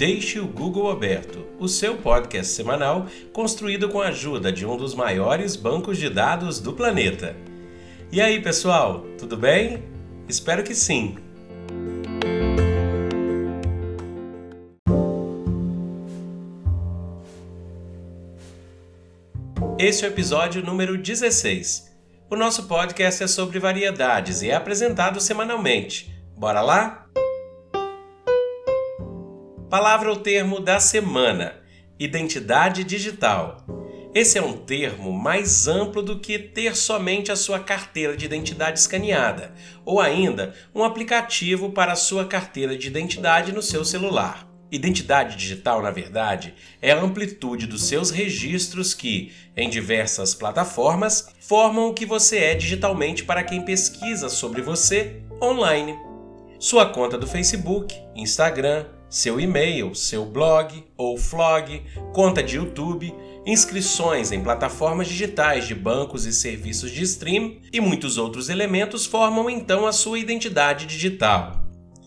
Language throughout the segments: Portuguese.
Deixe o Google Aberto, o seu podcast semanal construído com a ajuda de um dos maiores bancos de dados do planeta. E aí, pessoal, tudo bem? Espero que sim. Esse é o episódio número 16. O nosso podcast é sobre variedades e é apresentado semanalmente. Bora lá? Palavra ou termo da semana: identidade digital. Esse é um termo mais amplo do que ter somente a sua carteira de identidade escaneada, ou ainda um aplicativo para a sua carteira de identidade no seu celular. Identidade digital, na verdade, é a amplitude dos seus registros que, em diversas plataformas, formam o que você é digitalmente para quem pesquisa sobre você online. Sua conta do Facebook, Instagram, seu e-mail, seu blog ou flog, conta de YouTube, inscrições em plataformas digitais de bancos e serviços de stream e muitos outros elementos formam então a sua identidade digital.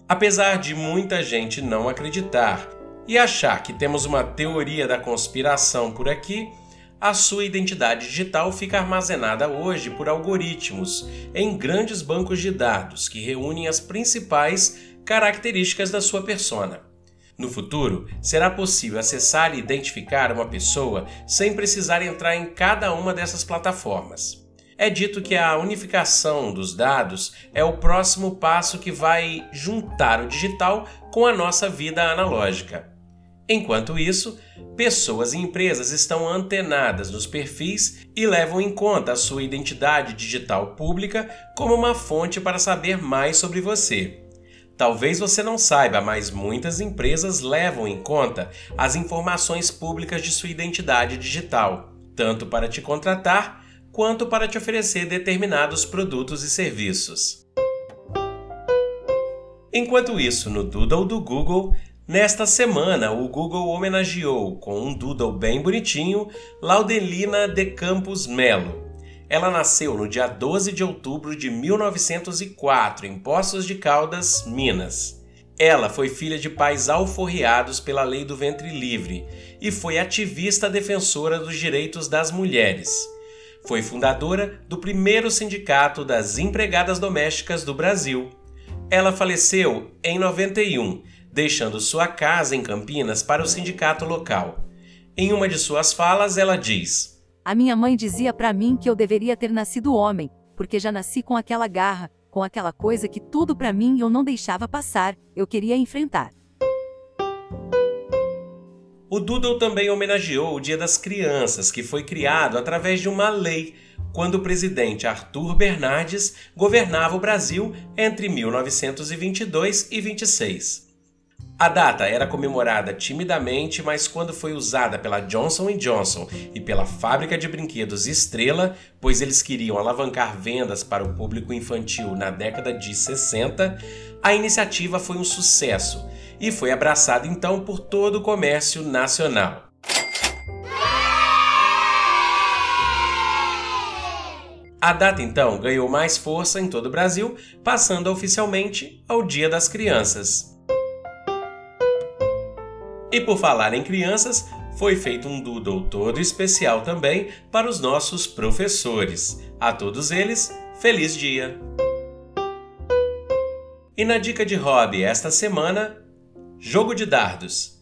Apesar de muita gente não acreditar e achar que temos uma teoria da conspiração por aqui, a sua identidade digital fica armazenada hoje por algoritmos em grandes bancos de dados que reúnem as principais características da sua persona. No futuro, será possível acessar e identificar uma pessoa sem precisar entrar em cada uma dessas plataformas. É dito que a unificação dos dados é o próximo passo que vai juntar o digital com a nossa vida analógica. Enquanto isso, pessoas e empresas estão antenadas nos perfis e levam em conta a sua identidade digital pública como uma fonte para saber mais sobre você. Talvez você não saiba, mas muitas empresas levam em conta as informações públicas de sua identidade digital, tanto para te contratar quanto para te oferecer determinados produtos e serviços. Enquanto isso, no Doodle do Google, nesta semana o Google homenageou com um doodle bem bonitinho Laudelina de Campos Melo, ela nasceu no dia 12 de outubro de 1904 em Poços de Caldas, Minas. Ela foi filha de pais alforriados pela lei do ventre livre e foi ativista defensora dos direitos das mulheres. Foi fundadora do primeiro sindicato das empregadas domésticas do Brasil. Ela faleceu em 91, deixando sua casa em Campinas para o sindicato local. Em uma de suas falas, ela diz: a minha mãe dizia para mim que eu deveria ter nascido homem, porque já nasci com aquela garra, com aquela coisa que tudo para mim eu não deixava passar, eu queria enfrentar. O Doodle também homenageou o Dia das Crianças, que foi criado através de uma lei, quando o presidente Arthur Bernardes governava o Brasil entre 1922 e 26. A data era comemorada timidamente, mas quando foi usada pela Johnson Johnson e pela fábrica de brinquedos Estrela, pois eles queriam alavancar vendas para o público infantil na década de 60, a iniciativa foi um sucesso e foi abraçada então por todo o comércio nacional. A data então ganhou mais força em todo o Brasil, passando oficialmente ao Dia das Crianças. E por falar em crianças, foi feito um doodle todo especial também para os nossos professores. A todos eles, feliz dia! E na dica de hobby esta semana, jogo de dardos.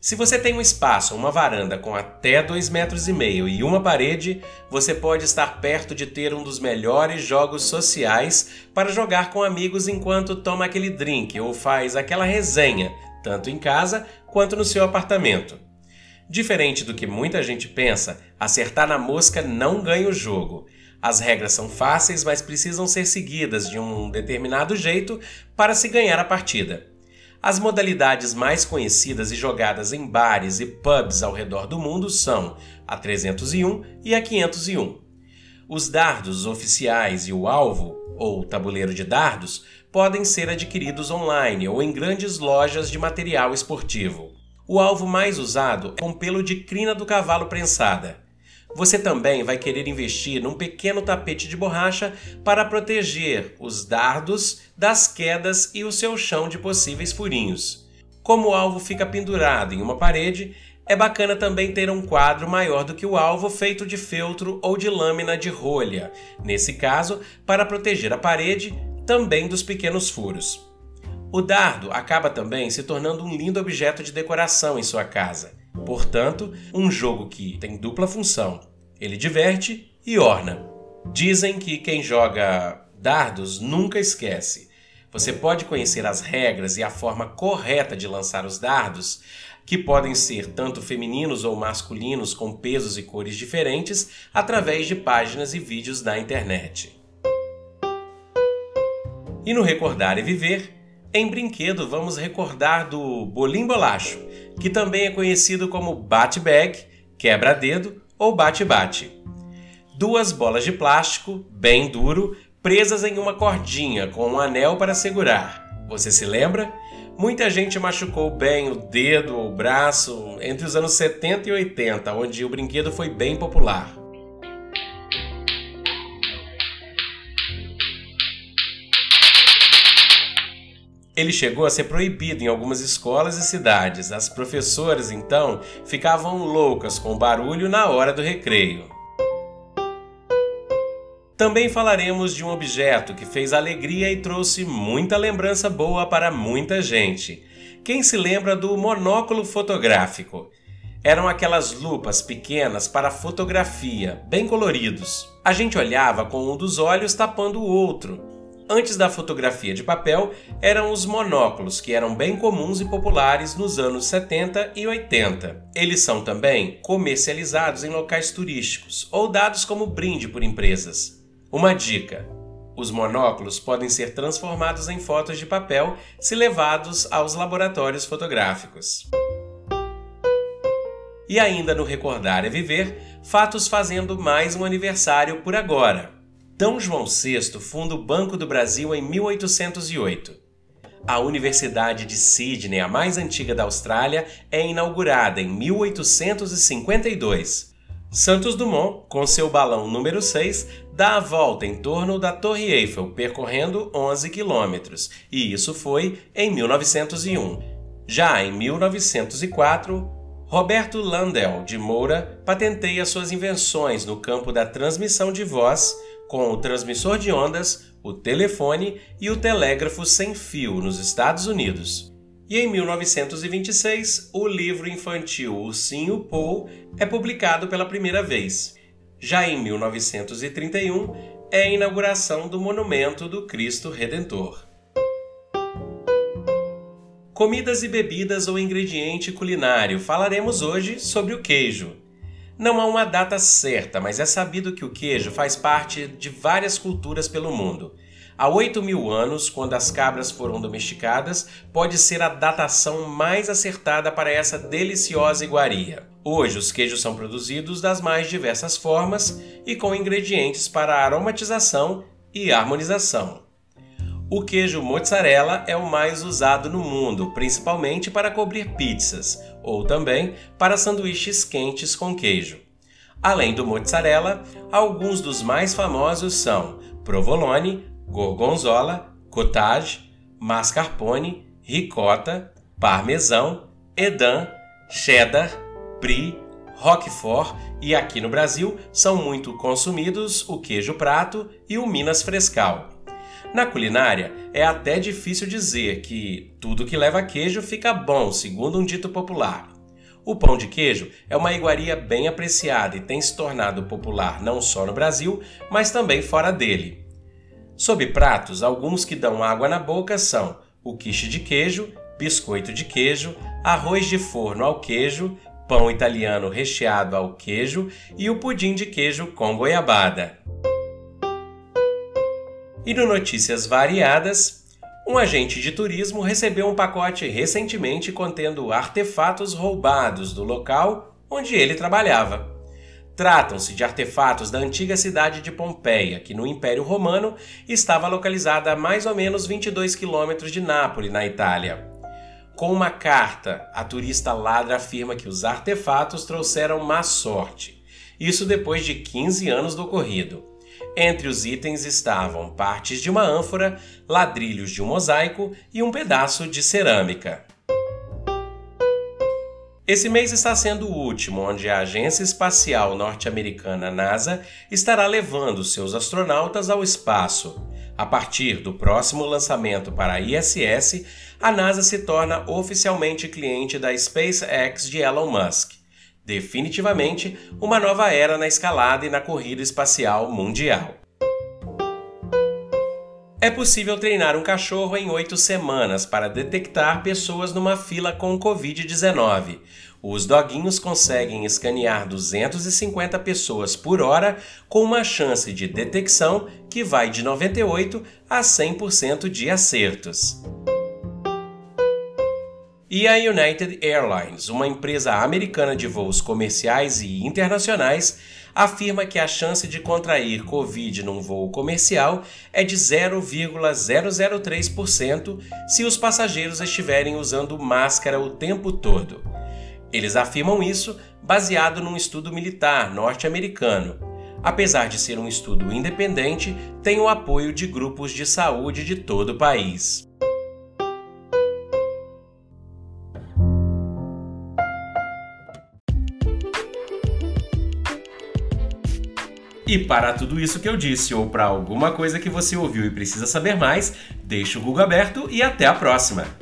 Se você tem um espaço, uma varanda com até 2,5 metros e meio e uma parede, você pode estar perto de ter um dos melhores jogos sociais para jogar com amigos enquanto toma aquele drink ou faz aquela resenha tanto em casa quanto no seu apartamento. Diferente do que muita gente pensa, acertar na mosca não ganha o jogo. As regras são fáceis, mas precisam ser seguidas de um determinado jeito para se ganhar a partida. As modalidades mais conhecidas e jogadas em bares e pubs ao redor do mundo são a 301 e a 501. Os dardos oficiais e o alvo, ou tabuleiro de dardos, podem ser adquiridos online ou em grandes lojas de material esportivo. O alvo mais usado é um pelo de crina do cavalo prensada. Você também vai querer investir num pequeno tapete de borracha para proteger os dardos das quedas e o seu chão de possíveis furinhos. Como o alvo fica pendurado em uma parede, é bacana também ter um quadro maior do que o alvo feito de feltro ou de lâmina de rolha, nesse caso, para proteger a parede também dos pequenos furos. O dardo acaba também se tornando um lindo objeto de decoração em sua casa. Portanto, um jogo que tem dupla função. Ele diverte e orna. Dizem que quem joga dardos nunca esquece. Você pode conhecer as regras e a forma correta de lançar os dardos, que podem ser tanto femininos ou masculinos com pesos e cores diferentes, através de páginas e vídeos da internet. E no Recordar e Viver, em brinquedo vamos recordar do bolim bolacho, que também é conhecido como bate-bag, quebra-dedo ou bate-bate. Duas bolas de plástico, bem duro, presas em uma cordinha com um anel para segurar. Você se lembra? Muita gente machucou bem o dedo ou o braço entre os anos 70 e 80, onde o brinquedo foi bem popular. Ele chegou a ser proibido em algumas escolas e cidades. As professoras, então, ficavam loucas com o barulho na hora do recreio. Também falaremos de um objeto que fez alegria e trouxe muita lembrança boa para muita gente. Quem se lembra do monóculo fotográfico? Eram aquelas lupas pequenas para fotografia, bem coloridos. A gente olhava com um dos olhos tapando o outro. Antes da fotografia de papel, eram os monóculos, que eram bem comuns e populares nos anos 70 e 80. Eles são também comercializados em locais turísticos ou dados como brinde por empresas. Uma dica: os monóculos podem ser transformados em fotos de papel se levados aos laboratórios fotográficos. E ainda no Recordar é Viver, fatos fazendo mais um aniversário por agora. D. João VI funda o Banco do Brasil em 1808. A Universidade de Sydney, a mais antiga da Austrália, é inaugurada em 1852. Santos Dumont, com seu balão número 6, dá a volta em torno da Torre Eiffel, percorrendo 11 quilômetros, e isso foi em 1901. Já em 1904, Roberto Landel de Moura patenteia suas invenções no campo da transmissão de voz com o transmissor de ondas, o telefone e o telégrafo sem fio nos Estados Unidos. E em 1926, o livro infantil Ursinho Paul é publicado pela primeira vez. Já em 1931, é a inauguração do Monumento do Cristo Redentor. Comidas e bebidas ou ingrediente culinário. Falaremos hoje sobre o queijo. Não há uma data certa, mas é sabido que o queijo faz parte de várias culturas pelo mundo. Há 8 mil anos, quando as cabras foram domesticadas, pode ser a datação mais acertada para essa deliciosa iguaria. Hoje, os queijos são produzidos das mais diversas formas e com ingredientes para aromatização e harmonização. O queijo mozzarella é o mais usado no mundo, principalmente para cobrir pizzas ou também para sanduíches quentes com queijo. Além do mozzarella, alguns dos mais famosos são provolone, gorgonzola, cottage, mascarpone, ricota, parmesão, edam, cheddar, brie, roquefort e aqui no Brasil são muito consumidos o queijo prato e o Minas Frescal. Na culinária, é até difícil dizer que tudo que leva queijo fica bom, segundo um dito popular. O pão de queijo é uma iguaria bem apreciada e tem se tornado popular não só no Brasil, mas também fora dele. Sob pratos, alguns que dão água na boca são o quiche de queijo, biscoito de queijo, arroz de forno ao queijo, pão italiano recheado ao queijo e o pudim de queijo com goiabada. E no Notícias Variadas, um agente de turismo recebeu um pacote recentemente contendo artefatos roubados do local onde ele trabalhava. Tratam-se de artefatos da antiga cidade de Pompeia, que no Império Romano estava localizada a mais ou menos 22 quilômetros de Nápoles, na Itália. Com uma carta, a turista ladra afirma que os artefatos trouxeram má sorte. Isso depois de 15 anos do ocorrido. Entre os itens estavam partes de uma ânfora, ladrilhos de um mosaico e um pedaço de cerâmica. Esse mês está sendo o último onde a Agência Espacial Norte-Americana NASA estará levando seus astronautas ao espaço. A partir do próximo lançamento para a ISS, a NASA se torna oficialmente cliente da SpaceX de Elon Musk. Definitivamente, uma nova era na escalada e na corrida espacial mundial. É possível treinar um cachorro em oito semanas para detectar pessoas numa fila com Covid-19. Os doguinhos conseguem escanear 250 pessoas por hora com uma chance de detecção que vai de 98 a 100% de acertos. E a United Airlines, uma empresa americana de voos comerciais e internacionais, afirma que a chance de contrair Covid num voo comercial é de 0,003% se os passageiros estiverem usando máscara o tempo todo. Eles afirmam isso baseado num estudo militar norte-americano. Apesar de ser um estudo independente, tem o apoio de grupos de saúde de todo o país. E para tudo isso que eu disse, ou para alguma coisa que você ouviu e precisa saber mais, deixe o Google aberto e até a próxima!